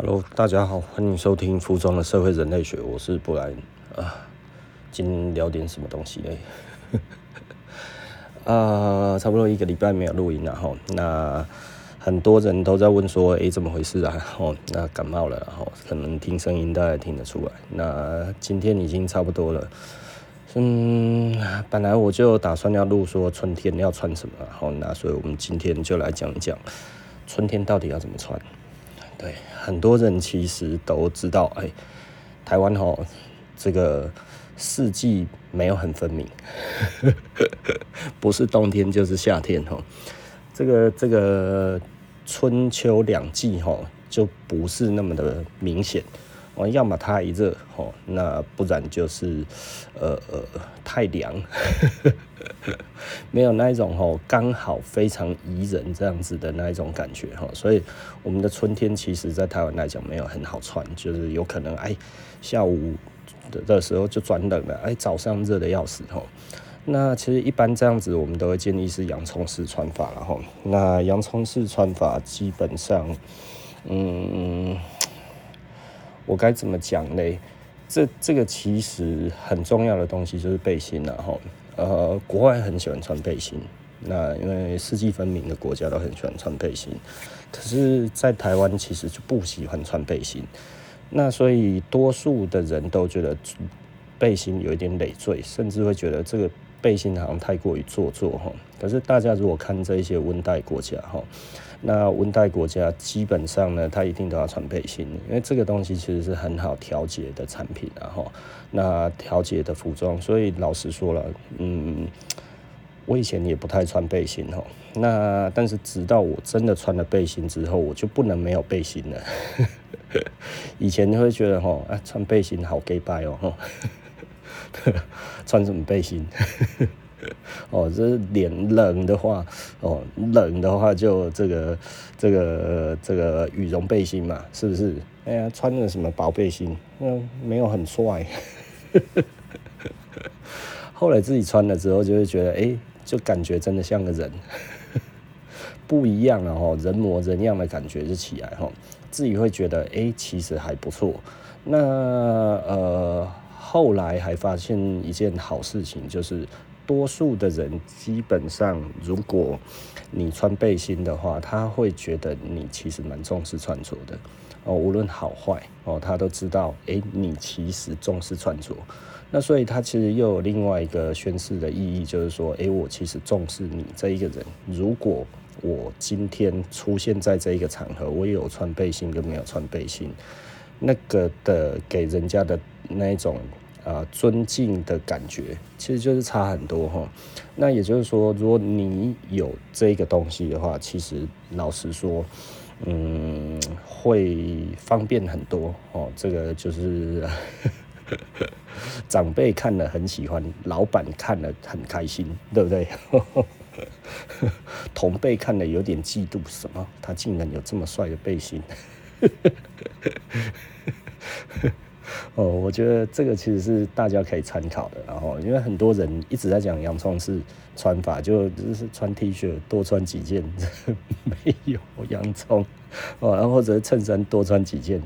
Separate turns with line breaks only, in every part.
Hello，大家好，欢迎收听《服装的社会人类学》，我是布莱恩啊。今天聊点什么东西呢？啊，差不多一个礼拜没有录音了哈。那很多人都在问说，哎、欸，怎么回事啊？哦，那感冒了，然后可能听声音大家听得出来。那今天已经差不多了。嗯，本来我就打算要录说春天要穿什么，然后，那所以我们今天就来讲一讲春天到底要怎么穿。对，很多人其实都知道，哎，台湾吼，这个四季没有很分明，不是冬天就是夏天哈，这个这个春秋两季吼就不是那么的明显。哦，要么太热吼，那不然就是呃呃太凉，没有那一种吼刚好非常宜人这样子的那一种感觉哈，所以我们的春天其实在台湾来讲没有很好穿，就是有可能哎下午的的时候就转冷了，哎早上热的要死吼。那其实一般这样子我们都会建议是洋葱式穿法然后，那洋葱式穿法基本上嗯。我该怎么讲呢？这这个其实很重要的东西就是背心了哈呃，国外很喜欢穿背心，那因为四季分明的国家都很喜欢穿背心，可是，在台湾其实就不喜欢穿背心，那所以多数的人都觉得背心有一点累赘，甚至会觉得这个背心好像太过于做作哈。可是大家如果看这一些温带国家哈。那温带国家基本上呢，它一定都要穿背心，因为这个东西其实是很好调节的产品，然后那调节的服装，所以老实说了，嗯，我以前也不太穿背心哈，那但是直到我真的穿了背心之后，我就不能没有背心了。以前你会觉得哈，啊，穿背心好 gay 拜哦，穿什么背心？哦，这脸冷的话，哦，冷的话就这个这个这个羽绒背心嘛，是不是？哎呀，穿的什么薄背心，嗯，没有很帅。后来自己穿了之后，就会觉得，哎，就感觉真的像个人，不一样了哈，人模人样的感觉就起来哈，自己会觉得，哎，其实还不错。那呃，后来还发现一件好事情，就是。多数的人基本上，如果你穿背心的话，他会觉得你其实蛮重视穿着的哦，无论好坏哦，他都知道，诶，你其实重视穿着。那所以他其实又有另外一个宣示的意义，就是说，诶，我其实重视你这一个人。如果我今天出现在这一个场合，我也有穿背心跟没有穿背心，那个的给人家的那一种。啊，尊敬的感觉其实就是差很多哈。那也就是说，如果你有这个东西的话，其实老实说，嗯，会方便很多哦。这个就是 长辈看了很喜欢，老板看了很开心，对不对？同辈看了有点嫉妒，什么？他竟然有这么帅的背心。哦，我觉得这个其实是大家可以参考的，然后因为很多人一直在讲洋葱式穿法，就就是穿 T 恤多穿几件，没有洋葱哦，然后或者衬衫多穿几件，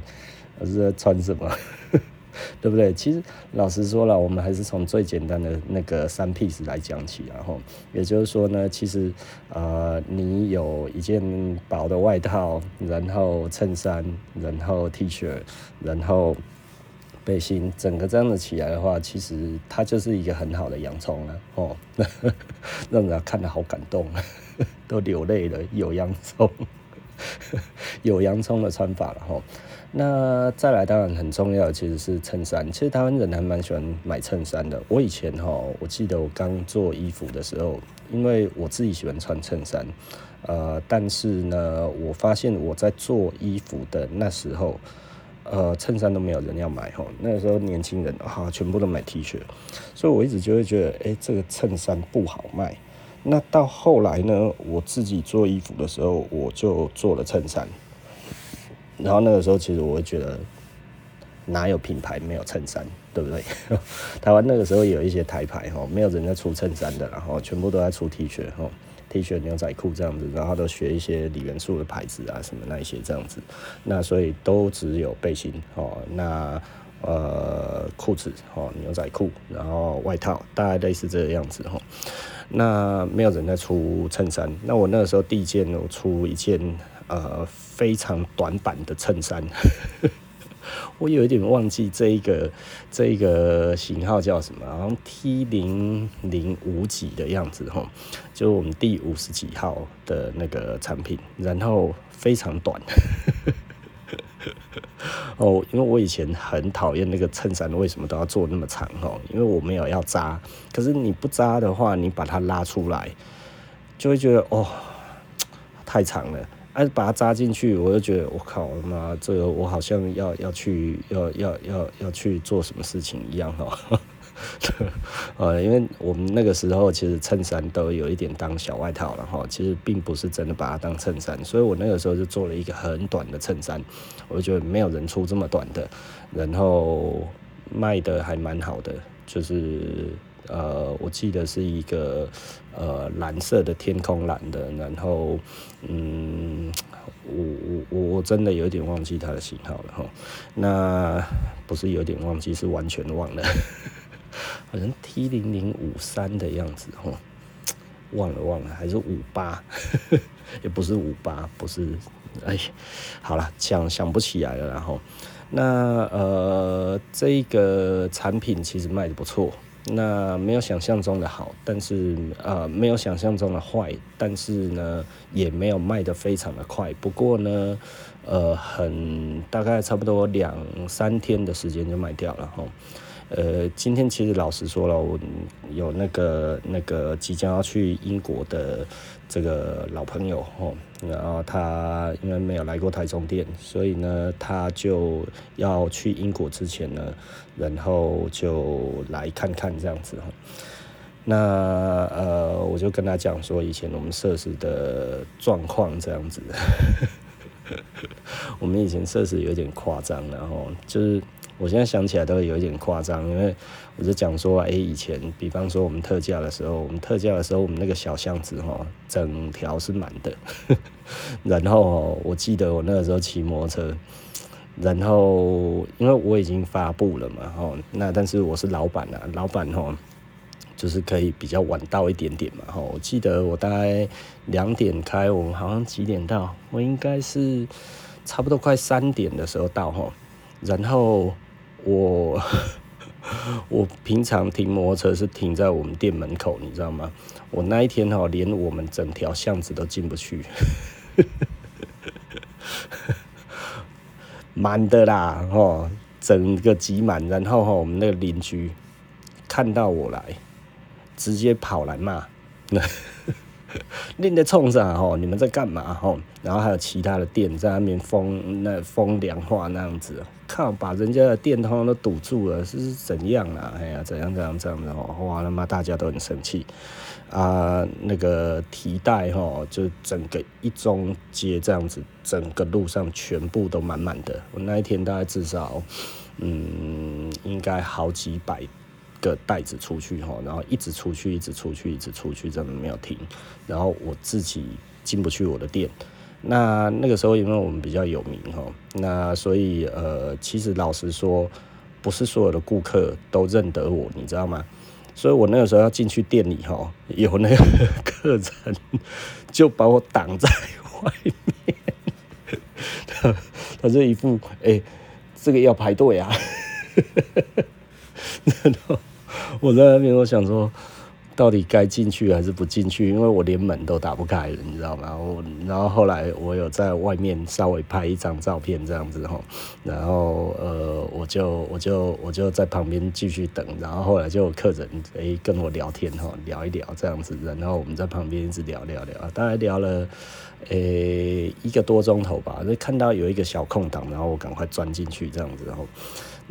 我是在穿什么，对不对？其实老实说了，我们还是从最简单的那个三 piece 来讲起，然后也就是说呢，其实啊、呃，你有一件薄的外套，然后衬衫，然后 T 恤，然后。背心整个这样子起来的话，其实它就是一个很好的洋葱了哦，让人看得好感动，都流泪了。有洋葱，有洋葱的穿法了哈。那再来，当然很重要的其实是衬衫。其实台湾人还蛮喜欢买衬衫的。我以前哈，我记得我刚做衣服的时候，因为我自己喜欢穿衬衫，呃，但是呢，我发现我在做衣服的那时候。呃，衬衫都没有人要买吼，那个时候年轻人哈，全部都买 T 恤，所以我一直就会觉得，哎、这个衬衫不好卖。那到后来呢，我自己做衣服的时候，我就做了衬衫。然后那个时候，其实我会觉得，哪有品牌没有衬衫，对不对？台湾那个时候有一些台牌哈，没有人在出衬衫的，然后全部都在出 T 恤哈。T 恤、牛仔裤这样子，然后都学一些锂元素的牌子啊，什么那一些这样子。那所以都只有背心哦，那呃裤子哦，牛仔裤，然后外套，大概类似这个样子哈。那没有人在出衬衫，那我那个时候第一件我出一件呃非常短版的衬衫。我有一点忘记这一个这一个型号叫什么，好像 T 零零五几的样子哈，就我们第五十几号的那个产品，然后非常短。哦，因为我以前很讨厌那个衬衫，为什么都要做那么长哦？因为我没有要扎，可是你不扎的话，你把它拉出来，就会觉得哦，太长了。哎，把它扎进去，我就觉得我靠妈，这个我好像要要去要要要要去做什么事情一样哈。呃，因为我们那个时候其实衬衫都有一点当小外套了哈，其实并不是真的把它当衬衫，所以我那个时候就做了一个很短的衬衫，我就觉得没有人出这么短的，然后卖的还蛮好的，就是。呃，我记得是一个呃蓝色的天空蓝的，然后嗯，我我我我真的有点忘记它的型号了哈。那不是有点忘记，是完全忘了，好像 T 零零五三的样子哈，忘了忘了，还是五八，也不是五八，不是，哎，好了，想想不起来了，然后那呃这个产品其实卖得不错。那没有想象中的好，但是呃没有想象中的坏，但是呢也没有卖得非常的快。不过呢，呃很大概差不多两三天的时间就卖掉了哈。呃，今天其实老实说了，我有那个那个即将要去英国的这个老朋友哦，然后他因为没有来过台中店，所以呢，他就要去英国之前呢，然后就来看看这样子哈。那呃，我就跟他讲说，以前我们设施的状况这样子，我们以前设施有点夸张，然后就是。我现在想起来都有一点夸张，因为我就讲说，哎、以前比方说我们特价的时候，我们特价的时候，我们那个小巷子哈，整条是满的。然后我记得我那个时候骑摩托车，然后因为我已经发布了嘛，哈，那但是我是老板啊，老板哈，就是可以比较晚到一点点嘛，哈。我记得我大概两点开，我们好像几点到？我应该是差不多快三点的时候到哈，然后。我 我平常停摩托车是停在我们店门口，你知道吗？我那一天哈，连我们整条巷子都进不去，满的啦，哦，整个挤满，然后哈，我们那个邻居看到我来，直接跑来骂。你在冲上吼？你们在干嘛吼？然后还有其他的店在那边封那封凉话那样子，靠，把人家的店通通都堵住了，是怎样啊？哎呀，怎样怎样这样的哦？哇，他妈大家都很生气啊！那个提袋哈，就整个一中街这样子，整个路上全部都满满的。我那一天大概至少，嗯，应该好几百。个袋子出去哈，然后一直出去，一直出去，一直出去，真的没有停。然后我自己进不去我的店。那那个时候，因为我们比较有名哈，那所以呃，其实老实说，不是所有的顾客都认得我，你知道吗？所以我那个时候要进去店里哈，有那个客人就把我挡在外面。他他这一副哎、这个要排队啊。然后我在那边，我想说，到底该进去还是不进去？因为我连门都打不开了，你知道吗？我然后后来我有在外面稍微拍一张照片这样子哈，然后呃，我就我就我就在旁边继续等，然后后来就有客人诶、跟我聊天哈，聊一聊这样子，然后我们在旁边一直聊聊聊，大概聊了诶、一个多钟头吧，就看到有一个小空档，然后我赶快钻进去这样子，然后。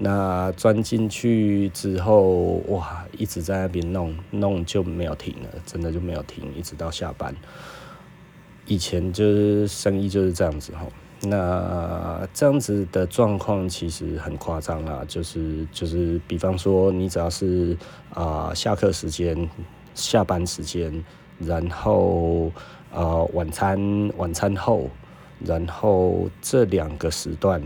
那钻进去之后，哇，一直在那边弄弄就没有停了，真的就没有停，一直到下班。以前就是生意就是这样子哈，那这样子的状况其实很夸张啊，就是就是，比方说你只要是啊、下课时间、下班时间，然后呃晚餐晚餐后，然后这两个时段，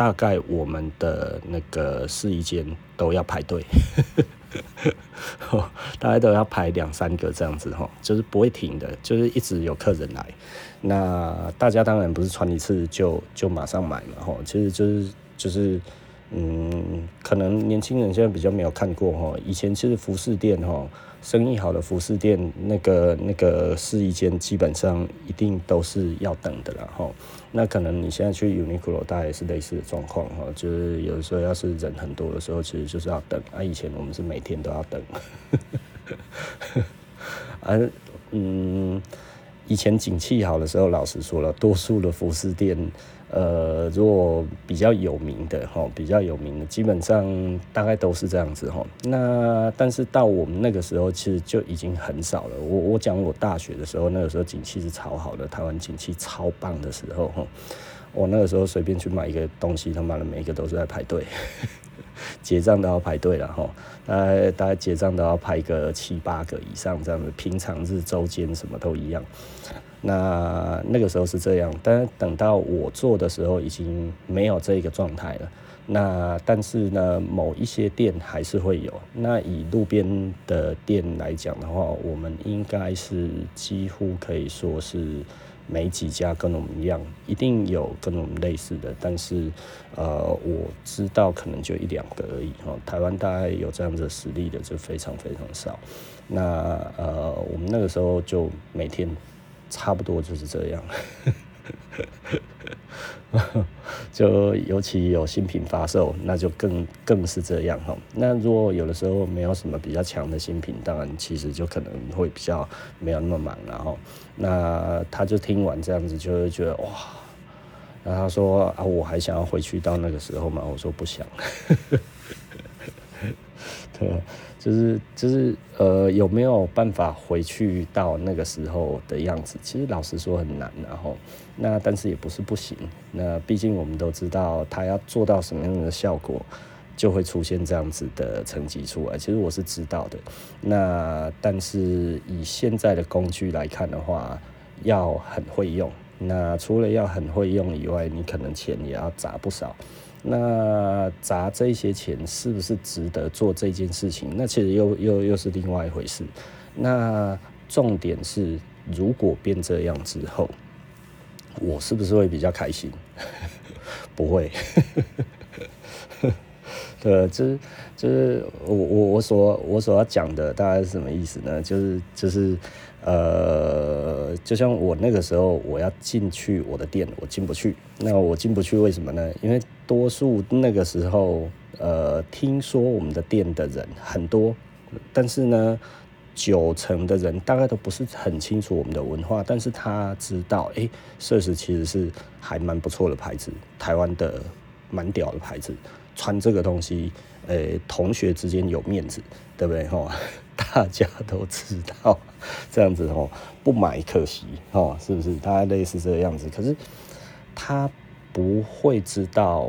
大概我们的那个试衣间都要排队。大家都要排两三个这样子哈，就是不会停的，就是一直有客人来。那大家当然不是穿一次就就马上买嘛哈，其实就是就是嗯，可能年轻人现在比较没有看过哈，以前其实服饰店哈。生意好的服饰店，那个那个试衣间基本上一定都是要等的了哈。那可能你现在去 Uniqlo，大也是类似的状况哈，就是有的时候要是人很多的时候，其实就是要等。啊，以前我们是每天都要等。啊，嗯，以前景气好的时候，老实说了，多数的服饰店。呃，如果比较有名的哈，比较有名的，基本上大概都是这样子哈。那但是到我们那个时候，其实就已经很少了。我我讲我大学的时候，那个时候景气是超好的，台湾景气超棒的时候哈。我那个时候随便去买一个东西，他妈的每一个都是在排队，结账都要排队了哈。大概大概结账都要排个七八个以上这样子，平常日周间什么都一样。那那个时候是这样，但等到我做的时候，已经没有这个状态了。那但是呢，某一些店还是会有。那以路边的店来讲的话，我们应该是几乎可以说是没几家跟我们一样，一定有跟我们类似的，但是呃，我知道可能就一两个而已。哈，台湾大概有这样子实力的就非常非常少。那呃，我们那个时候就每天。差不多就是这样，就尤其有新品发售，那就更更是这样哈。那如果有的时候没有什么比较强的新品，当然其实就可能会比较没有那么忙了哈。那他就听完这样子，就会觉得哇，然后他说啊，我还想要回去到那个时候吗？我说不想。对。就是就是呃，有没有办法回去到那个时候的样子？其实老实说很难，然后那但是也不是不行。那毕竟我们都知道，他要做到什么样的效果，就会出现这样子的成绩出来。其实我是知道的。那但是以现在的工具来看的话，要很会用。那除了要很会用以外，你可能钱也要砸不少。那砸这些钱是不是值得做这件事情？那其实又又又是另外一回事。那重点是，如果变这样之后，我是不是会比较开心？不会。对，就是就是我我我所我所要讲的大概是什么意思呢？就是就是。呃，就像我那个时候，我要进去我的店，我进不去。那我进不去，为什么呢？因为多数那个时候，呃，听说我们的店的人很多，但是呢，九成的人大概都不是很清楚我们的文化，但是他知道，哎、欸，设施其实是还蛮不错的牌子，台湾的蛮屌的牌子，穿这个东西，呃、同学之间有面子，对不对？哈。大家都知道这样子哦，不买可惜哦，是不是？大概类似这个样子。可是他不会知道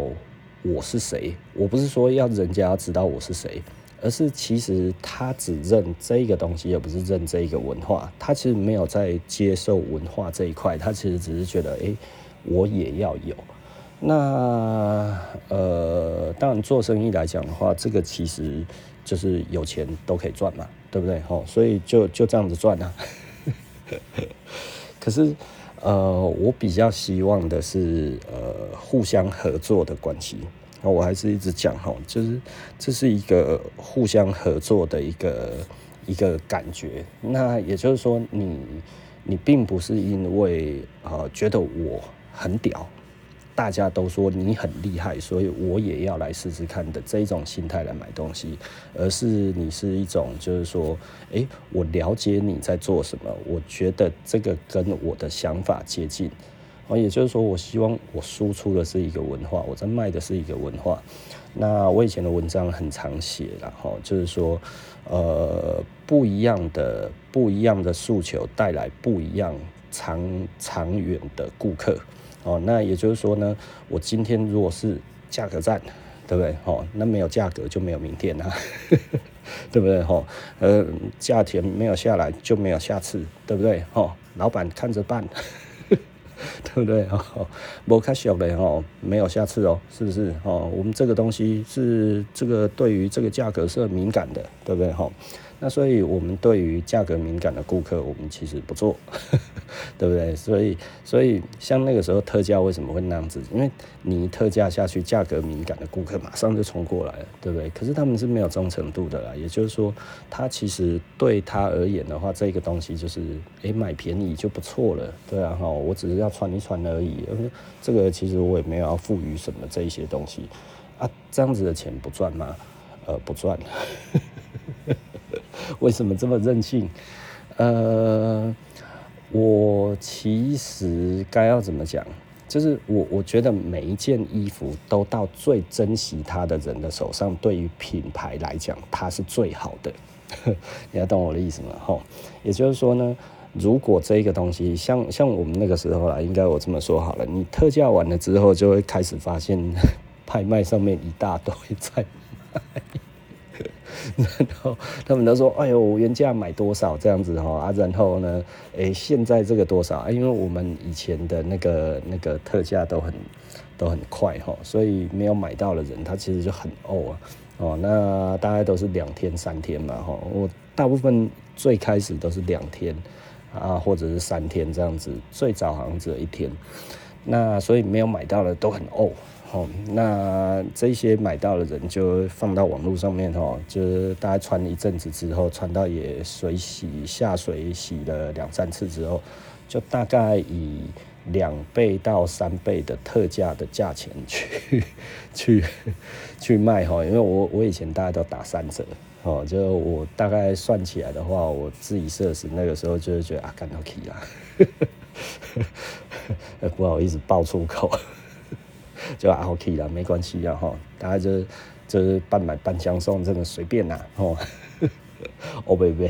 我是谁。我不是说要人家知道我是谁，而是其实他只认这个东西，而不是认这个文化。他其实没有在接受文化这一块，他其实只是觉得，哎，我也要有。那呃，当然做生意来讲的话，这个其实就是有钱都可以赚嘛。对不对？吼，所以就就这样子赚啊。可是，呃，我比较希望的是，呃，互相合作的关系。那我还是一直讲哈，就是这是一个互相合作的一个一个感觉。那也就是说你，你并不是因为呃觉得我很屌。大家都说你很厉害，所以我也要来试试看的这一种心态来买东西，而是你是一种就是说，诶，我了解你在做什么，我觉得这个跟我的想法接近，啊，也就是说，我希望我输出的是一个文化，我在卖的是一个文化。那我以前的文章很常写，然后就是说，呃，不一样的不一样的诉求带来不一样长长远的顾客。哦，那也就是说呢，我今天如果是价格战，对不对？哦，那没有价格就没有明天啊。对不对？哈，呃，价钱没有下来就没有下次，对不对？哈，老板看着办，对不对？哈，没开小的哈，没有下次哦，是不是？哦，我们这个东西是这个对于这个价格是很敏感的，对不对？哈。那所以，我们对于价格敏感的顾客，我们其实不做，对不对？所以，所以像那个时候特价为什么会那样子？因为你特价下去，价格敏感的顾客马上就冲过来了，对不对？可是他们是没有忠诚度的啦，也就是说，他其实对他而言的话，这个东西就是，诶，买便宜就不错了，对啊，哈，我只是要穿一穿而已，这个其实我也没有要赋予什么这一些东西啊，这样子的钱不赚吗？呃，不赚。为什么这么任性？呃，我其实该要怎么讲？就是我我觉得每一件衣服都到最珍惜它的人的手上，对于品牌来讲，它是最好的。你要懂我的意思吗？吼，也就是说呢，如果这个东西像像我们那个时候啦，应该我这么说好了，你特价完了之后，就会开始发现 拍卖上面一大堆在卖。然后他们都说：“哎呦，原价买多少这样子哈啊？然后呢，哎，现在这个多少啊？因为我们以前的那个那个特价都很都很快哈，所以没有买到的人他其实就很怄啊哦。那大概都是两天三天嘛哈，我大部分最开始都是两天啊，或者是三天这样子，最早好像只有一天。那所以没有买到的都很怄。”哦，那这些买到的人就放到网络上面哦，就是大家穿一阵子之后，穿到也水洗下水洗了两三次之后，就大概以两倍到三倍的特价的价钱去 去去卖哈，因为我我以前大概都打三折哦，就我大概算起来的话，我自己设时那个时候就是觉得啊，干到起啦，不好意思爆粗口。就 OK 了，没关系啊哈，大家就是就是半买半相送，真的随便呐哦。哦贝贝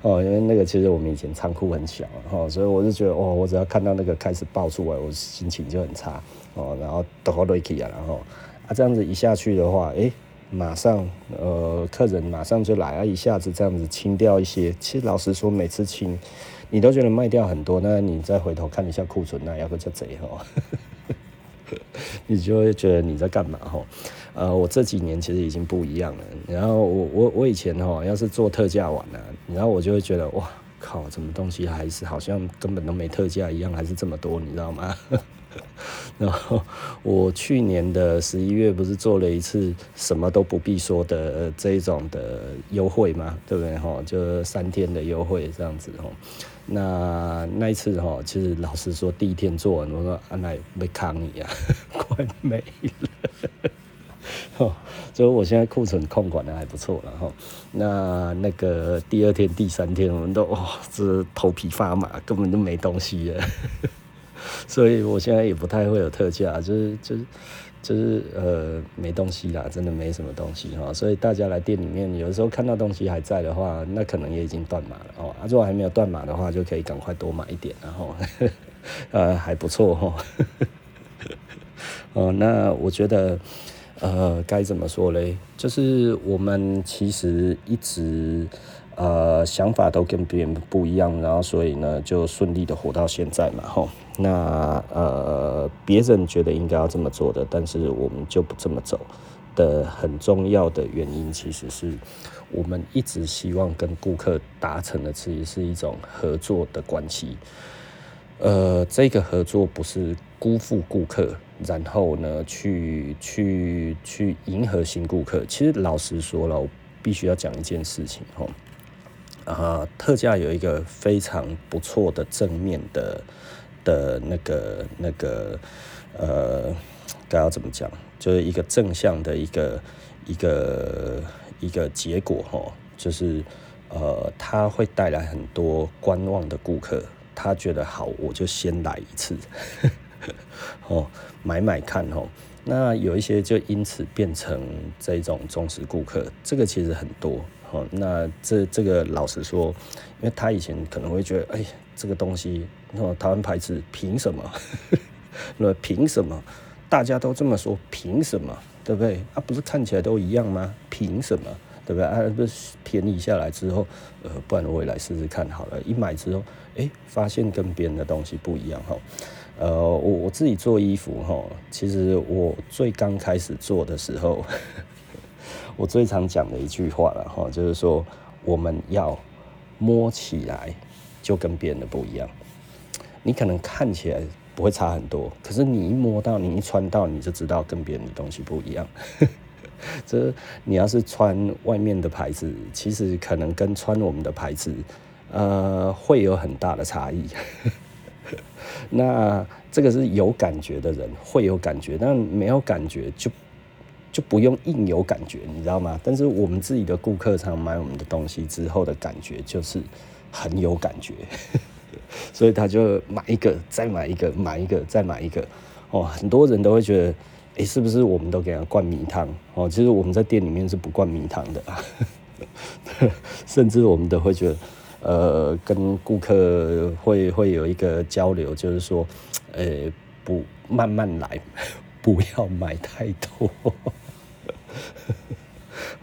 哦，因为那个其实我们以前仓库很小哈，所以我就觉得哦，我只要看到那个开始爆出来，我心情就很差哦，然后都好 lucky 啊，然后啊这样子一下去的话，诶，马上呃客人马上就来啊，一下子这样子清掉一些。其实老实说，每次清你都觉得卖掉很多，那你再回头看一下库存，那要不就贼哈。你就会觉得你在干嘛哈？呃，我这几年其实已经不一样了。然后我我我以前哈，要是做特价完了，然后我就会觉得哇靠，什么东西还是好像根本都没特价一样，还是这么多，你知道吗？然后我去年的十一月不是做了一次什么都不必说的这一种的优惠吗？对不对哈？就三天的优惠这样子哈。那那一次哈，其实老实说，第一天做完，我说阿奶没扛你啊，快没了。哦，所以我现在库存控管的还不错了哈。那那个第二天、第三天，我们都哇、这头皮发麻，根本就没东西了。所以我现在也不太会有特价，就是就是。就是呃没东西啦，真的没什么东西哈，所以大家来店里面，有的时候看到东西还在的话，那可能也已经断码了哦。啊，如果还没有断码的话，就可以赶快多买一点，然后呃还不错哈。哦，那我觉得呃该怎么说嘞？就是我们其实一直。呃，想法都跟别人不一样，然后所以呢，就顺利的活到现在嘛，吼。那呃，别人觉得应该要这么做的，但是我们就不这么走的很重要的原因，其实是我们一直希望跟顾客达成的，其实是一种合作的关系。呃，这个合作不是辜负顾客，然后呢，去去去迎合新顾客。其实老实说了，我必须要讲一件事情，哦。啊，特价有一个非常不错的正面的的那个那个呃，该要怎么讲？就是一个正向的一个一个一个结果哈，就是呃，它会带来很多观望的顾客，他觉得好，我就先来一次，哦，买买看哦。那有一些就因此变成这种忠实顾客，这个其实很多。哦，那这这个老实说，因为他以前可能会觉得，哎，这个东西，哦，台湾牌子凭什么？那凭什么？大家都这么说，凭什么？对不对？啊，不是看起来都一样吗？凭什么？对不对？啊，不是便宜下来之后，呃，不然我也来试试看好了。一买之后，哎，发现跟别人的东西不一样哈。呃，我我自己做衣服哈，其实我最刚开始做的时候，我最常讲的一句话了哈，就是说我们要摸起来就跟别人的不一样。你可能看起来不会差很多，可是你一摸到，你一穿到，你就知道跟别人的东西不一样。这你要是穿外面的牌子，其实可能跟穿我们的牌子，呃，会有很大的差异。那这个是有感觉的人会有感觉，但没有感觉就就不用硬有感觉，你知道吗？但是我们自己的顾客常买我们的东西之后的感觉就是很有感觉，所以他就买一个，再买一个，买一个，再买一个。哦，很多人都会觉得。诶，是不是我们都给他灌迷汤？哦，其实我们在店里面是不灌迷汤的啊，甚至我们都会觉得，呃，跟顾客会会有一个交流，就是说，呃，不慢慢来，不要买太多。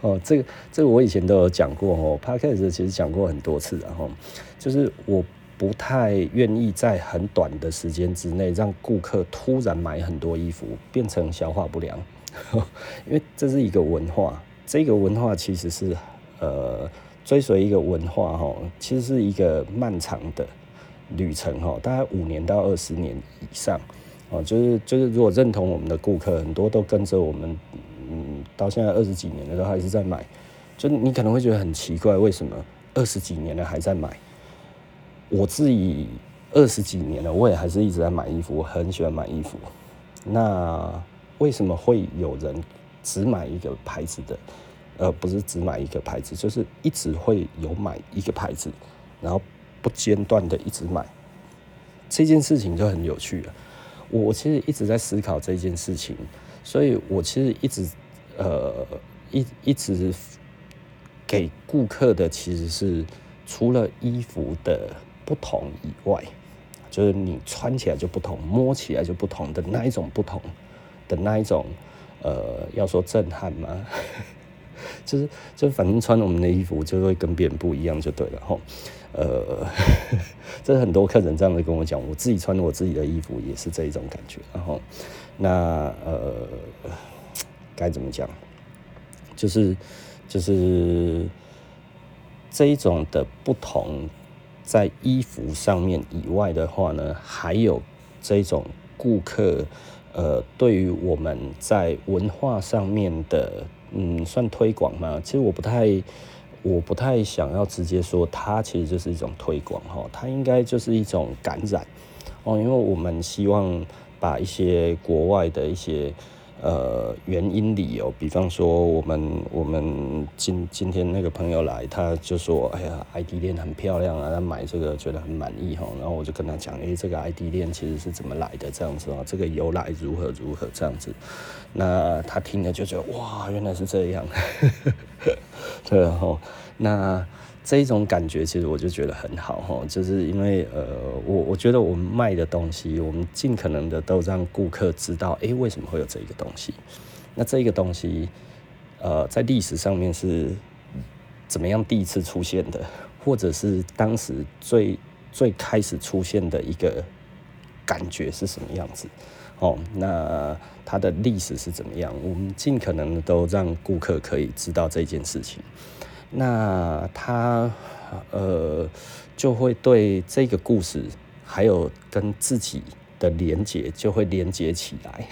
哦，这个这个我以前都有讲过哦，Podcast 其实讲过很多次，然后就是我。不太愿意在很短的时间之内让顾客突然买很多衣服，变成消化不良，因为这是一个文化。这个文化其实是呃追随一个文化哈，其实是一个漫长的旅程哈，大概五年到二十年以上哦。就是就是，如果认同我们的顾客，很多都跟着我们，嗯，到现在二十几年了都还是在买。就你可能会觉得很奇怪，为什么二十几年了还在买？我自己二十几年了，我也还是一直在买衣服，我很喜欢买衣服。那为什么会有人只买一个牌子的？呃，不是只买一个牌子，就是一直会有买一个牌子，然后不间断的一直买。这件事情就很有趣了。我其实一直在思考这件事情，所以我其实一直呃一一直给顾客的其实是除了衣服的。不同以外，就是你穿起来就不同，摸起来就不同的那一种不同的那一种，呃，要说震撼吗？就是就反正穿我们的衣服就会跟别人不一样就对了吼。呃，这很多客人这样子跟我讲，我自己穿我自己的衣服也是这一种感觉。然后那呃该怎么讲？就是就是这一种的不同。在衣服上面以外的话呢，还有这种顾客，呃，对于我们在文化上面的，嗯，算推广吗？其实我不太，我不太想要直接说它其实就是一种推广哈，它应该就是一种感染哦，因为我们希望把一些国外的一些。呃，原因理由，比方说我们我们今今天那个朋友来，他就说，哎呀，ID 链很漂亮啊，他买这个觉得很满意哈，然后我就跟他讲，哎，这个 ID 链其实是怎么来的这样子啊，这个由来如何如何这样子，那他听了就觉得哇，原来是这样，对，然后那。这一种感觉其实我就觉得很好哈，就是因为呃，我我觉得我们卖的东西，我们尽可能的都让顾客知道，诶，为什么会有这个东西？那这个东西，呃，在历史上面是怎么样第一次出现的，或者是当时最最开始出现的一个感觉是什么样子？哦，那它的历史是怎么样？我们尽可能的都让顾客可以知道这件事情。那他呃就会对这个故事还有跟自己的连接就会连接起来，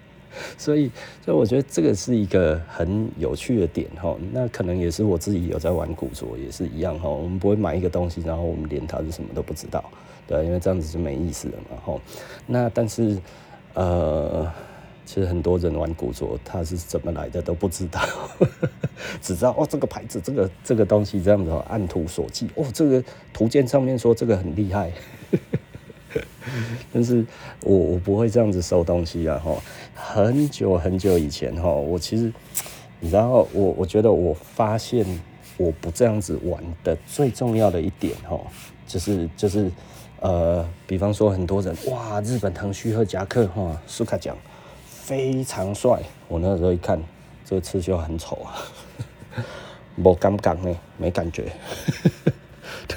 所以所以我觉得这个是一个很有趣的点哈。那可能也是我自己有在玩古着也是一样哈。我们不会买一个东西，然后我们连它是什么都不知道，对，因为这样子就没意思了嘛哈。那但是呃。其实很多人玩古着，他是怎么来的都不知道，只知道哦这个牌子，这个这个东西这样子按图索骥哦，这个图鉴上面说这个很厉害，但是我我不会这样子收东西啊哈。很久很久以前哈，我其实你知道我我觉得我发现我不这样子玩的最重要的一点哈，就是就是呃，比方说很多人哇，日本藤须贺夹克哈，苏卡酱。非常帅，我那时候一看，这个刺绣很丑啊。没感觉呢，没感觉。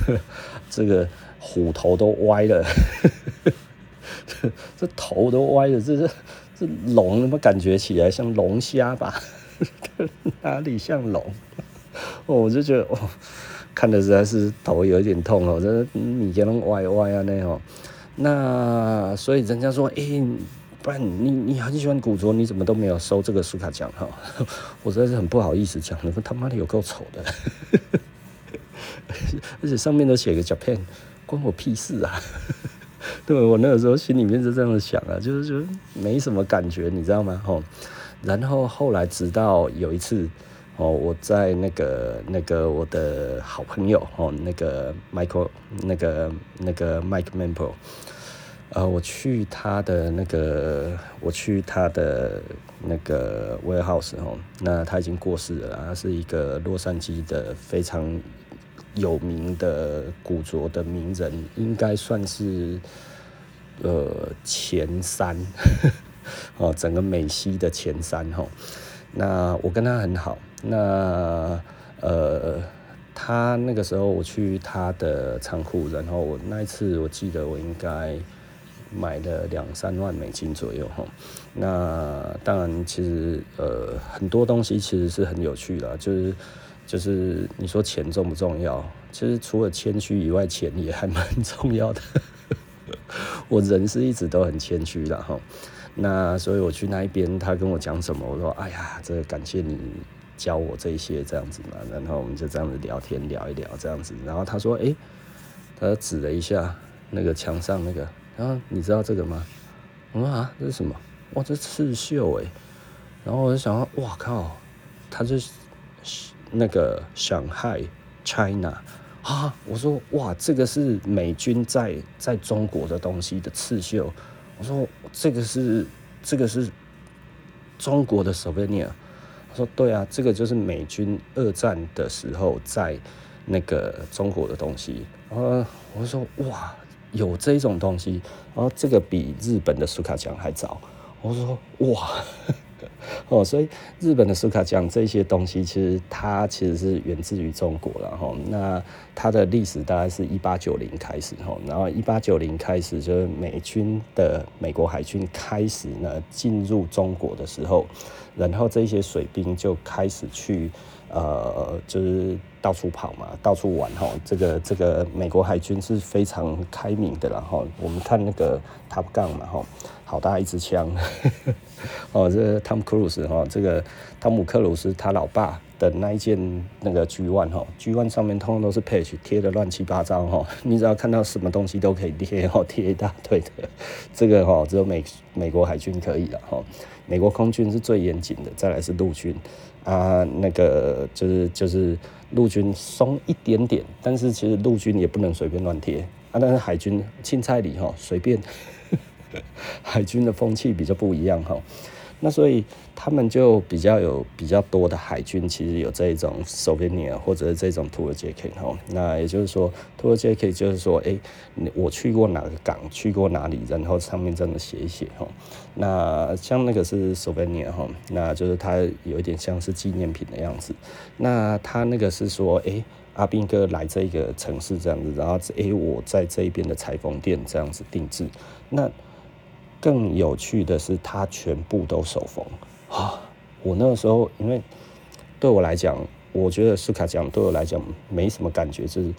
这个虎头都歪了，这头都歪了，这是这龙，怎么感觉起来像龙虾吧？哪里像龙？哦，我就觉得哦，看的实在是头有一点痛哦，这你给人歪歪啊那种。那所以人家说，哎、欸，不然你你很喜欢古着，你怎么都没有收这个苏卡奖哈？我实在是很不好意思讲，你们他妈的有够丑的，而且上面都写个 Japan，关我屁事啊！对，我那个时候心里面是这样想啊，就是就没什么感觉，你知道吗？吼，然后后来直到有一次。哦，我在那个那个我的好朋友哦，那个 Michael，那个那个 Mike Mempo，呃，我去他的那个，我去他的那个 warehouse 哦，那他已经过世了，他是一个洛杉矶的非常有名的古着的名人，应该算是呃前三，哦，整个美西的前三哈。那我跟他很好。那呃，他那个时候我去他的仓库，然后我那一次我记得我应该买了两三万美金左右哈。那当然，其实呃很多东西其实是很有趣的，就是就是你说钱重不重要？其实除了谦虚以外，钱也还蛮重要的。我人是一直都很谦虚的哈。那所以我去那一边，他跟我讲什么，我说哎呀，这感谢你。教我这些这样子嘛，然后我们就这样子聊天聊一聊这样子，然后他说：“哎、他指了一下那个墙上那个，然后你知道这个吗？”我说：“啊，这是什么？哇，这刺绣哎！”然后我就想说：“哇靠，他就是那个上海 China 啊！”我说：“哇，这个是美军在在中国的东西的刺绣。”我说：“这个是这个是中国的 Souvenir。”他说：“对啊，这个就是美军二战的时候在那个中国的东西。”然后我说：“哇，有这种东西，然后这个比日本的苏卡奖还早。”我说：“哇。”哦，所以日本的苏卡酱这些东西，其实它其实是源自于中国了哈。那它的历史大概是一八九零开始哈，然后一八九零开始就是美军的美国海军开始呢进入中国的时候，然后这些水兵就开始去呃就是到处跑嘛，到处玩哈。这个这个美国海军是非常开明的了哈。我们看那个 Top Gun 嘛哈。好大一支枪，哦，这汤姆克鲁斯哈，这个汤姆克鲁斯他老爸的那一件那个 G One 哈，G One 上面通通都是 patch 贴的乱七八糟哈，你只要看到什么东西都可以贴 哈，贴一大堆的，这个哈只有美美国海军可以了哈，美国空军是最严谨的，再来是陆军啊，那个就是就是陆军松一点点，但是其实陆军也不能随便乱贴啊，但是海军青菜里哈随便。海军的风气比较不一样哈，那所以他们就比较有比较多的海军，其实有这一种 souvenir 或者是这种 tour jacket 哈。那也就是说 tour jak 就是说，哎、欸，我去过哪个港，去过哪里，然后上面真的写一写哈。那像那个是 souvenir 哈，那就是它有一点像是纪念品的样子。那他那个是说，哎、阿斌哥来这个城市这样子，然后哎、欸，我在这边的裁缝店这样子定制，那。更有趣的是，他全部都手缝啊！我那个时候，因为对我来讲，我觉得斯卡讲对我来讲没什么感觉，就是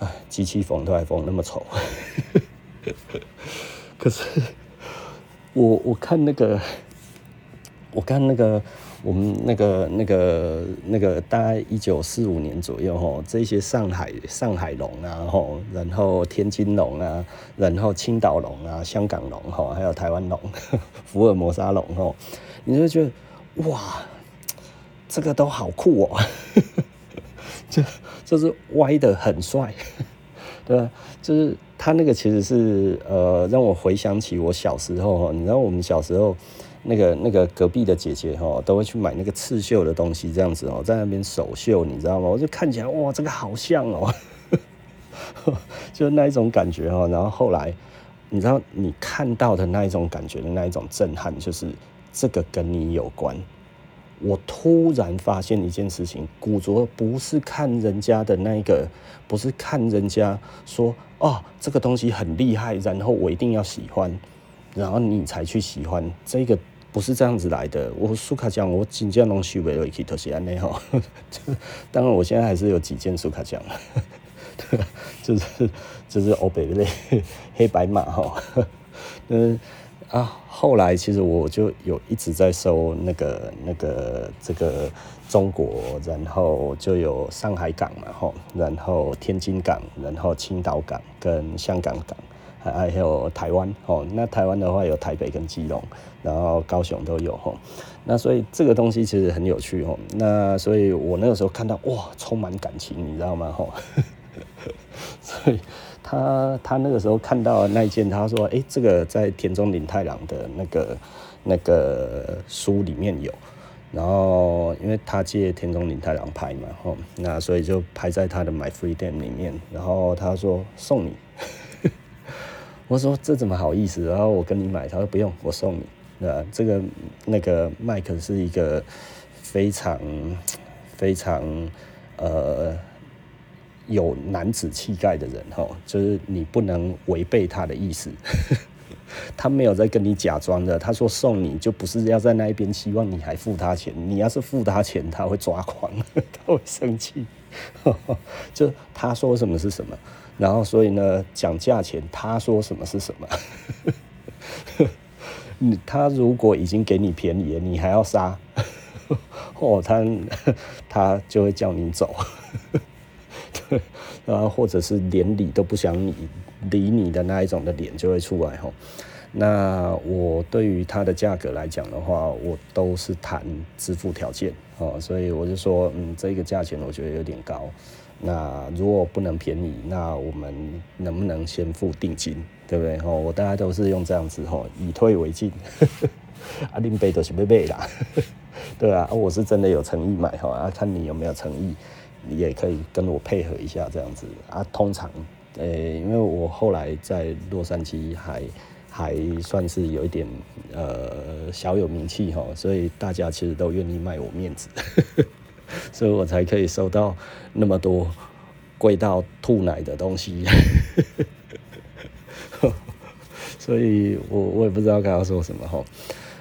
哎，机器缝都还缝那么丑。可是我我看那个，我看那个。我们那个、那个、那个，大概一九四五年左右，吼，这些上海上海龙啊，吼，然后天津龙啊，然后青岛龙啊，香港龙，吼，还有台湾龙，福尔摩沙龙，吼，你就觉得哇，这个都好酷哦，就就是歪的很帅，对吧？就是他那个其实是呃，让我回想起我小时候，你知道我们小时候。那个那个隔壁的姐姐哈，都会去买那个刺绣的东西，这样子哦，在那边手绣，你知道吗？我就看起来哇，这个好像哦，就那一种感觉哈。然后后来，你知道你看到的那一种感觉的那一种震撼，就是这个跟你有关。我突然发现一件事情，古着不是看人家的那一个，不是看人家说哦，这个东西很厉害，然后我一定要喜欢，然后你才去喜欢这个，不是这样子来的。我苏卡讲，我真正拢收袂落去，都是安尼吼。当然，我现在还是有几件苏卡讲，就是就是欧北类 黑白马哈，嗯。啊，后来其实我就有一直在收那个那个这个中国，然后就有上海港嘛，吼，然后天津港，然后青岛港跟香港港，还有台湾，哦，那台湾的话有台北跟基隆，然后高雄都有，吼，那所以这个东西其实很有趣，哦，那所以我那个时候看到哇，充满感情，你知道吗，吼，所以。他他那个时候看到那一件，他说：“哎、这个在田中林太郎的那个那个书里面有。”然后因为他借田中林太郎拍嘛，吼，那所以就拍在他的 My Freedom 里面。然后他说送你，我说这怎么好意思？然后我跟你买，他说不用，我送你。那这个那个麦克是一个非常非常呃。有男子气概的人，哈，就是你不能违背他的意思，他没有在跟你假装的。他说送你就不是要在那一边，希望你还付他钱。你要是付他钱，他会抓狂，他会生气。就他说什么是什么，然后所以呢，讲价钱，他说什么是什么。你他如果已经给你便宜了，你还要杀，哦，他他就会叫你走。然后或者是连理都不想理理你的那一种的脸就会出来吼。那我对于它的价格来讲的话，我都是谈支付条件哦，所以我就说，嗯，这个价钱我觉得有点高。那如果不能便宜，那我们能不能先付定金，对不对？哦，我大家都是用这样子吼，以退为进。阿林贝都是贝贝啦，对啊，我是真的有诚意买哈，啊，看你有没有诚意。你也可以跟我配合一下这样子啊。通常，呃、因为我后来在洛杉矶还还算是有一点呃小有名气哈，所以大家其实都愿意卖我面子，所以我才可以收到那么多贵到吐奶的东西。所以我我也不知道该要说什么哈，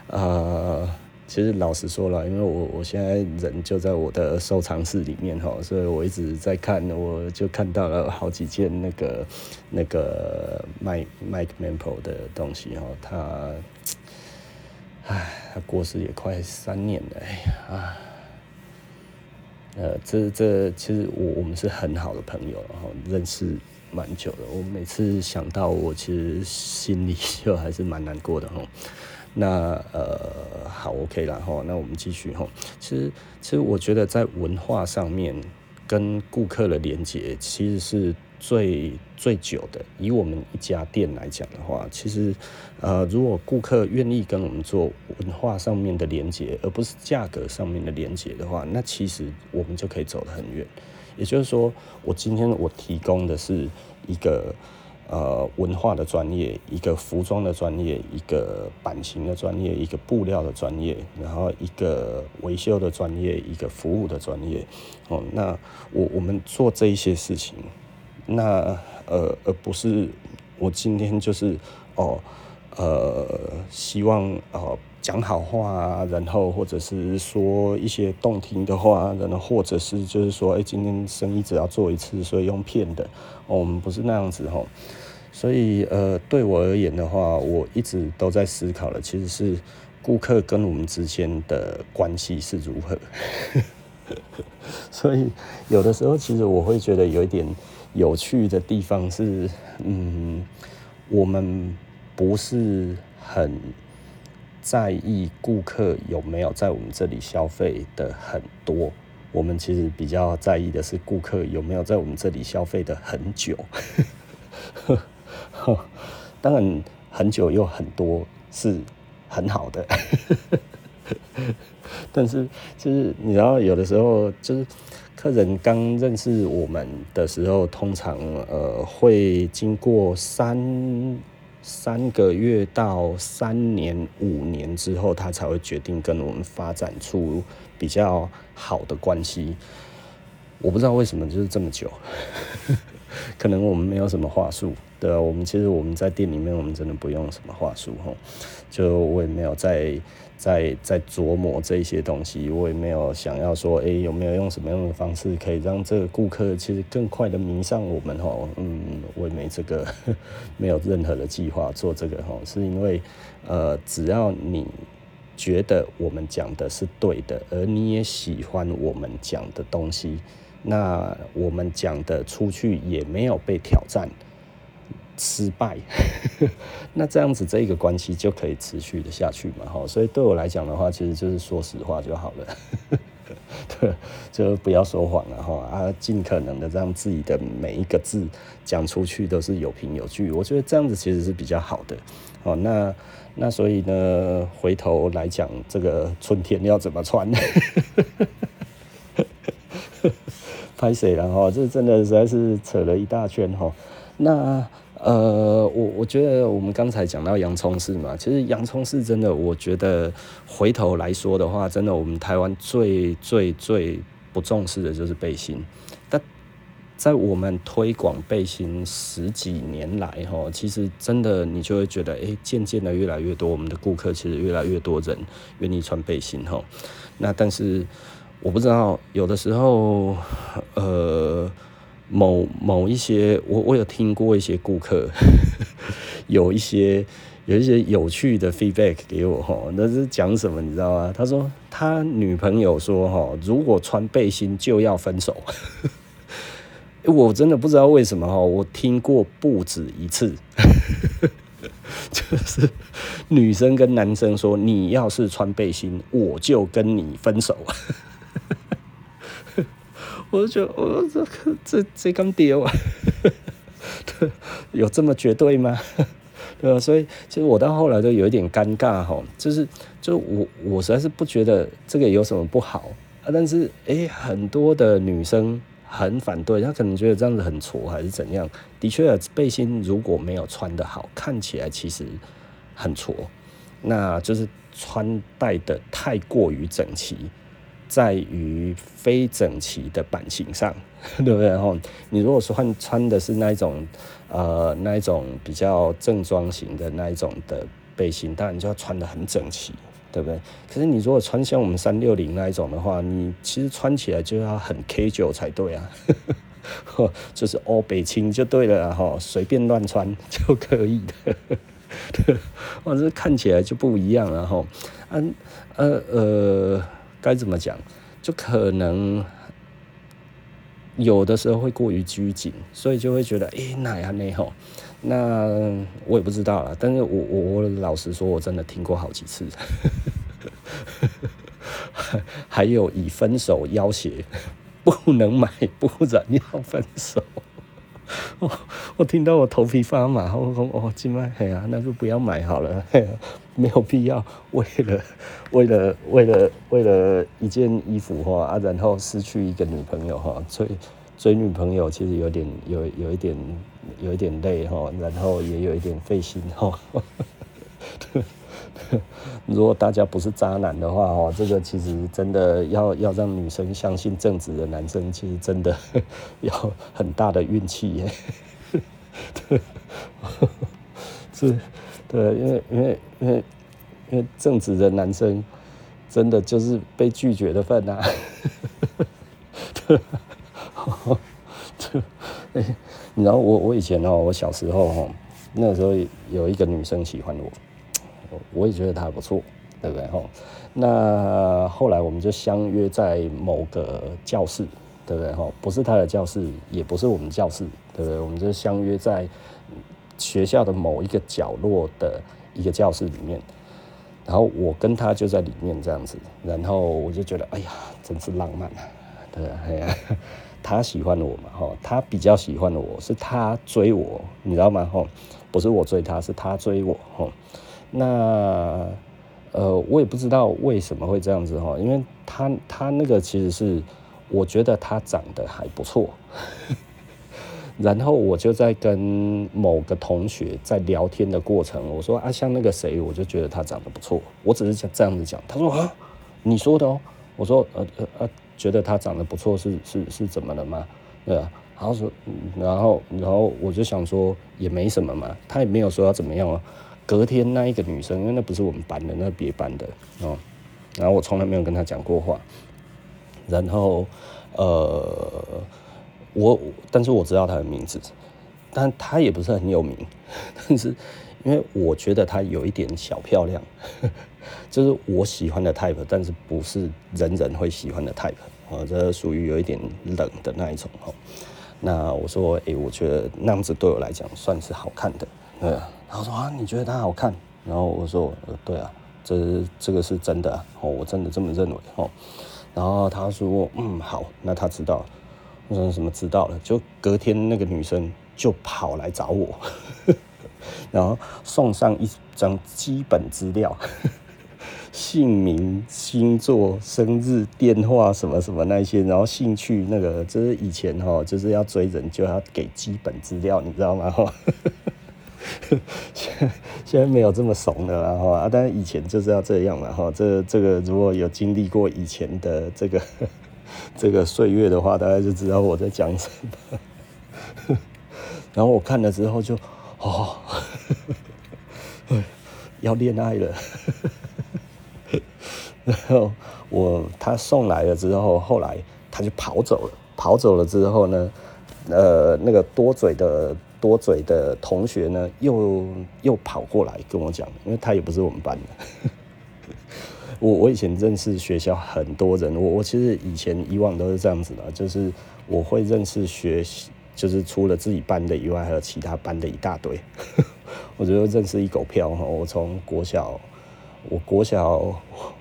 呃。其实老实说了，因为我我现在人就在我的收藏室里面哈，所以我一直在看，我就看到了好几件那个那个 Mike Mike Mampol 的东西哈，他，唉，他过世也快三年了，哎呀，呃，这这其实我我们是很好的朋友，然后认识蛮久的，我每次想到我其实心里就还是蛮难过的哈。那呃好 OK 然后那我们继续哈。其实其实我觉得在文化上面跟顾客的连接其实是最最久的。以我们一家店来讲的话，其实呃如果顾客愿意跟我们做文化上面的连接，而不是价格上面的连接的话，那其实我们就可以走得很远。也就是说，我今天我提供的是一个。呃，文化的专业，一个服装的专业，一个版型的专业，一个布料的专业，然后一个维修的专业，一个服务的专业。哦，那我我们做这一些事情，那呃，而不是我今天就是哦，呃，希望哦讲好话啊，然后或者是说一些动听的话，然后或者是就是说，哎，今天生意只要做一次，所以用骗的，我们不是那样子哦。所以，呃，对我而言的话，我一直都在思考的，其实是顾客跟我们之间的关系是如何。所以，有的时候，其实我会觉得有一点有趣的地方是，嗯，我们不是很在意顾客有没有在我们这里消费的很多，我们其实比较在意的是顾客有没有在我们这里消费的很久。当然，很久又很多是很好的，但是就是你知道，有的时候就是客人刚认识我们的时候，通常呃会经过三三个月到三年、五年之后，他才会决定跟我们发展出比较好的关系。我不知道为什么就是这么久，可能我们没有什么话术。对啊，我们其实我们在店里面，我们真的不用什么话术吼，就我也没有在。在在琢磨这些东西，我也没有想要说，哎、有没有用什么样的方式可以让这个顾客其实更快的迷上我们吼？嗯，我也没这个，没有任何的计划做这个吼，是因为呃，只要你觉得我们讲的是对的，而你也喜欢我们讲的东西，那我们讲的出去也没有被挑战。失败，那这样子这一个关系就可以持续的下去嘛？哈，所以对我来讲的话，其实就是说实话就好了，对，就不要说谎了哈啊，尽可能的让自己的每一个字讲出去都是有凭有据，我觉得这样子其实是比较好的。哦，那那所以呢，回头来讲这个春天要怎么穿？拍谁了哈？这真的实在是扯了一大圈哈。那呃，我我觉得我们刚才讲到洋葱式嘛，其实洋葱式真的，我觉得回头来说的话，真的我们台湾最最最不重视的就是背心。但在我们推广背心十几年来，哈，其实真的你就会觉得，哎，渐渐的越来越多，我们的顾客其实越来越多人愿意穿背心，哈。那但是我不知道，有的时候，呃。某某一些，我我有听过一些顾客，有一些有一些有趣的 feedback 给我哈，那是讲什么你知道吗？他说他女朋友说哈，如果穿背心就要分手。我真的不知道为什么哈，我听过不止一次，就是女生跟男生说，你要是穿背心，我就跟你分手。我就觉得，我这个这这干丢啊，有这么绝对吗？对吧？所以其实我到后来都有一点尴尬哈，就是就我我实在是不觉得这个有什么不好啊，但是诶，很多的女生很反对，她可能觉得这样子很挫还是怎样。的确，背心如果没有穿的好，看起来其实很挫，那就是穿戴的太过于整齐。在于非整齐的版型上，对不对？然后你如果说换穿的是那一种，呃，那一种比较正装型的那一种的背心，当然就要穿得很整齐，对不对？可是你如果穿像我们三六零那一种的话，你其实穿起来就要很 casual 才对啊，就是 all 北青就对了哈，随便乱穿就可以的，哇，这看起来就不一样了哈，嗯，呃呃。该怎么讲？就可能有的时候会过于拘谨，所以就会觉得，哎，那样那吼，那我也不知道了。但是我我我老实说，我真的听过好几次，还有以分手要挟，不能买，不然要分手。我 我听到我头皮发麻，我说哦，今晚哎呀，那就不要买好了，没有必要为了为了为了为了一件衣服哈啊，然后失去一个女朋友哈，追追女朋友其实有点有有一点有一点累哈，然后也有一点费心哈。如果大家不是渣男的话，哦，这个其实真的要要让女生相信正直的男生，其实真的 要很大的运气耶。对，是，对，因为因为因为因为正直的男生真的就是被拒绝的份啊。对，你知道我我以前哦，我小时候哦，那时候有一个女生喜欢我。我也觉得他不错，对不对？吼，那后来我们就相约在某个教室，对不对？吼，不是他的教室，也不是我们教室，对不对？我们就相约在学校的某一个角落的一个教室里面，然后我跟他就在里面这样子，然后我就觉得，哎呀，真是浪漫啊！对，哎呀，他喜欢我嘛，吼，他比较喜欢我，是他追我，你知道吗？吼，不是我追他，是他追我，吼。那呃，我也不知道为什么会这样子哈，因为他他那个其实是，我觉得他长得还不错，然后我就在跟某个同学在聊天的过程，我说啊，像那个谁，我就觉得他长得不错。我只是想这样子讲，他说啊，你说的哦。我说呃呃呃，觉得他长得不错是是是怎么了吗？对啊，然后说，然后然后我就想说也没什么嘛，他也没有说要怎么样啊。隔天那一个女生，因为那不是我们班的，那是别班的哦。然后我从来没有跟她讲过话。然后呃，我但是我知道她的名字，但她也不是很有名。但是因为我觉得她有一点小漂亮，就是我喜欢的 type，但是不是人人会喜欢的 type 啊，这属于有一点冷的那一种哦。那我说，诶，我觉得那样子对我来讲算是好看的，对。然后说啊，你觉得他好看？然后我说，呃，对啊，这这个是真的哦，我真的这么认为哦。然后他说，嗯，好，那他知道。我说什么知道了？就隔天那个女生就跑来找我，然后送上一张基本资料，姓名、星座、生日、电话什么什么那些，然后兴趣那个，就是以前哈，就是要追人就要给基本资料，你知道吗？现现在没有这么怂的了哈，啊，但是以前就是要这样嘛哈。这这个如果有经历过以前的这个 这个岁月的话，大家就知道我在讲什么。然后我看了之后就哦，要恋爱了。然后我他送来了之后，后来他就跑走了。跑走了之后呢，呃，那个多嘴的。多嘴的同学呢，又又跑过来跟我讲，因为他也不是我们班的。我我以前认识学校很多人，我我其实以前以往都是这样子的，就是我会认识学，就是除了自己班的以外，还有其他班的一大堆。我觉得认识一狗票哈。我从国小，我国小，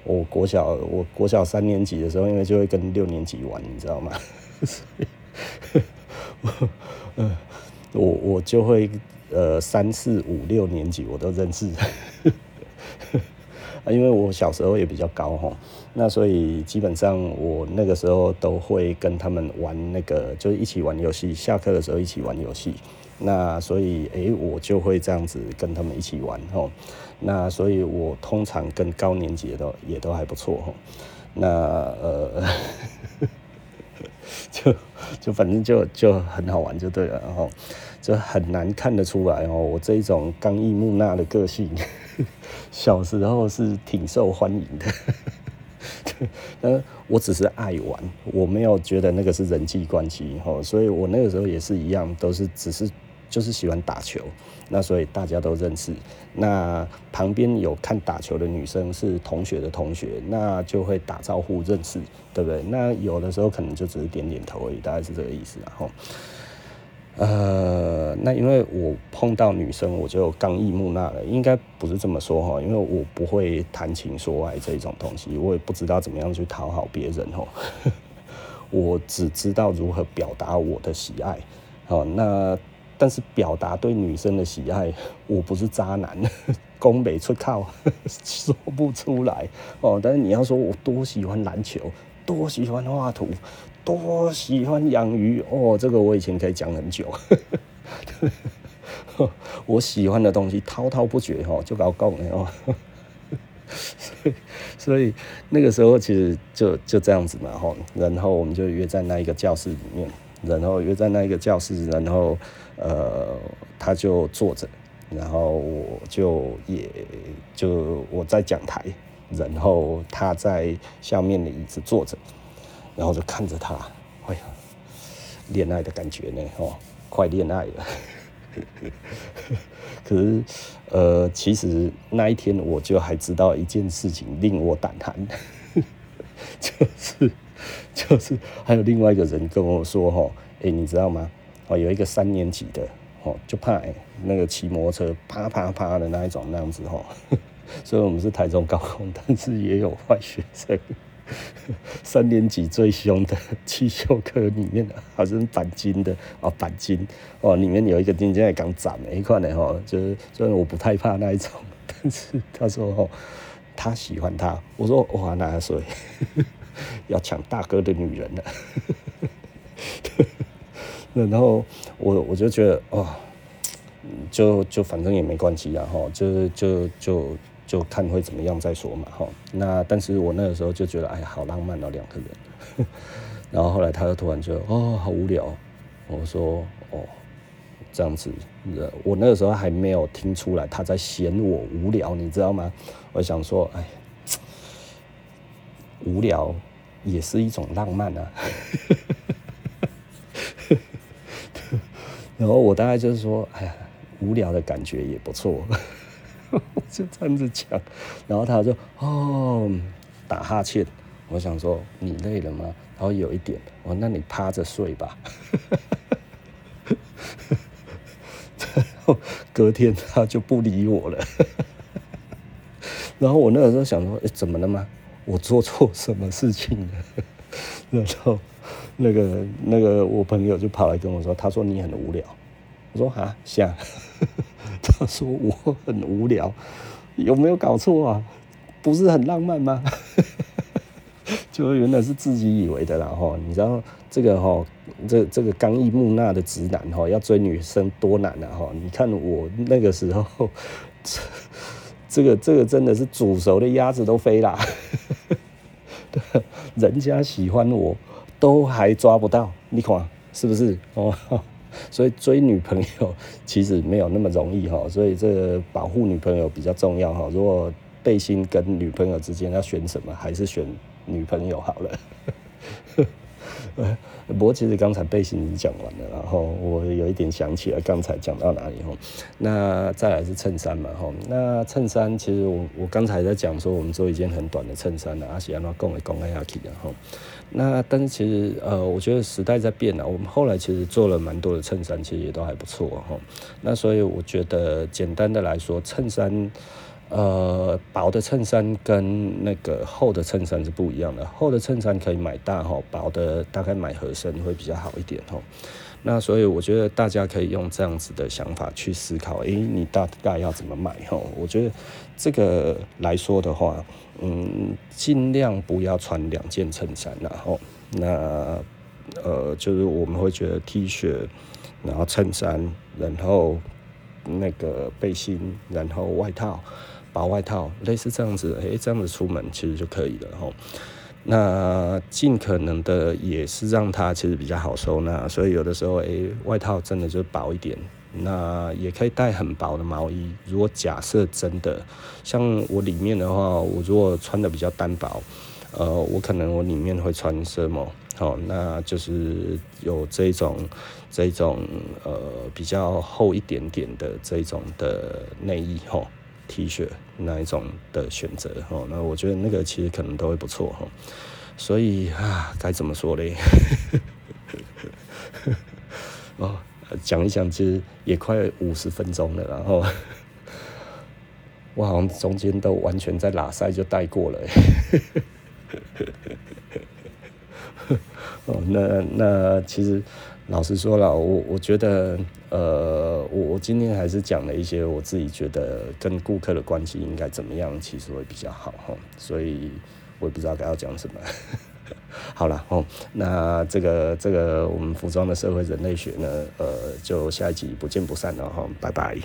我国小，我国小三年级的时候，因为就会跟六年级玩，你知道吗？嗯。我我我就会呃三四五六年级我都认识，因为我小时候也比较高哈，那所以基本上我那个时候都会跟他们玩那个，就是一起玩游戏，下课的时候一起玩游戏，那所以诶、我就会这样子跟他们一起玩吼，那所以我通常跟高年级的也都还不错哈，那呃 就。就反正就就很好玩就对了，然后就很难看得出来哦，我这一种刚毅木讷的个性，小时候是挺受欢迎的，那，我只是爱玩，我没有觉得那个是人际关系哦，所以我那个时候也是一样，都是只是。就是喜欢打球，那所以大家都认识。那旁边有看打球的女生是同学的同学，那就会打招呼认识，对不对？那有的时候可能就只是点点头而已，大概是这个意思。然后，呃，那因为我碰到女生我就刚毅木讷了，应该不是这么说哈，因为我不会谈情说爱这种东西，我也不知道怎么样去讨好别人哈。我只知道如何表达我的喜爱。好，那。但是表达对女生的喜爱，我不是渣男，攻北出靠 说不出来哦。但是你要说我多喜欢篮球，多喜欢画图，多喜欢养鱼哦，这个我以前可以讲很久。我喜欢的东西滔滔不绝哦，就搞够了哦。所以，所以那个时候其实就就这样子嘛哈。然后我们就约在那一个教室里面，然后约在那一个教室，然后。呃，他就坐着，然后我就也就我在讲台，然后他在下面的椅子坐着，然后就看着他，哎呀，恋爱的感觉呢，哦，快恋爱了。可是，呃，其实那一天我就还知道一件事情令我胆寒，就是就是还有另外一个人跟我说，哈，哎，你知道吗？哦，有一个三年级的，哦，就怕、欸、那个骑摩托车啪啪啪的那一种那样子，哦，所以我们是台中高中，但是也有坏学生。三年级最凶的汽修科里面，好像钣金的哦，钣金哦，里面有一个金现在刚斩了一块呢，哈，就是虽然我不太怕那一种，但是他说哦，他喜欢他，我说哇，那所以 要抢大哥的女人了。然后我我就觉得哦，就就反正也没关系啊，哈，就就就就看会怎么样再说嘛，哈。那但是我那个时候就觉得，哎呀，好浪漫哦，两个人。然后后来他又突然觉得，哦，好无聊。我说，哦，这样子，我那个时候还没有听出来他在嫌我无聊，你知道吗？我想说，哎，无聊也是一种浪漫啊。然后我大概就是说，哎呀，无聊的感觉也不错，我就这样子讲。然后他就哦，打哈欠。我想说，你累了吗？然后有一点，我说那你趴着睡吧。然 后隔天他就不理我了。然后我那个时候想说，哎，怎么了吗？我做错什么事情了？然后。那个那个，我朋友就跑来跟我说，他说你很无聊。我说啊，像。他说我很无聊，有没有搞错啊？不是很浪漫吗？就原来是自己以为的啦哈。你知道这个哈，这这个刚毅木讷的直男哈，要追女生多难啊哈！你看我那个时候，这个这个真的是煮熟的鸭子都飞啦。人家喜欢我。都还抓不到，你看是不是哦？所以追女朋友其实没有那么容易哈，所以这保护女朋友比较重要哈。如果背心跟女朋友之间要选什么，还是选女朋友好了。不过其实刚才背心已经讲完了，然后我有一点想起来刚才讲到哪里哈。那再来是衬衫嘛哈。那衬衫其实我我刚才在讲说我们做一件很短的衬衫呢，而且要讲来讲下去然后。那但是其实呃，我觉得时代在变了，我们后来其实做了蛮多的衬衫，其实也都还不错哈。那所以我觉得简单的来说，衬衫。呃，薄的衬衫跟那个厚的衬衫是不一样的。厚的衬衫可以买大哈，薄的大概买合身会比较好一点哈。那所以我觉得大家可以用这样子的想法去思考，诶、你大概要怎么买哈？我觉得这个来说的话，嗯，尽量不要穿两件衬衫然后那呃，就是我们会觉得 T 恤，然后衬衫，然后那个背心，然后外套。薄外套，类似这样子，诶、这样子出门其实就可以了吼。那尽可能的也是让它其实比较好收纳，所以有的时候，诶、外套真的就薄一点，那也可以带很薄的毛衣。如果假设真的像我里面的话，我如果穿的比较单薄，呃，我可能我里面会穿什么？好，那就是有这种这种呃比较厚一点点的这种的内衣吼。T 恤那一种的选择哦，那我觉得那个其实可能都会不错哈，所以啊，该怎么说嘞？哦，讲一讲，其实也快五十分钟了，然后我好像中间都完全在拉塞就带过了。哦，那那其实。老实说了，我我觉得，呃，我我今天还是讲了一些我自己觉得跟顾客的关系应该怎么样，其实会比较好哈，所以我也不知道该要讲什么。好了哦，那这个这个我们服装的社会人类学呢，呃，就下一集不见不散了哈，拜拜。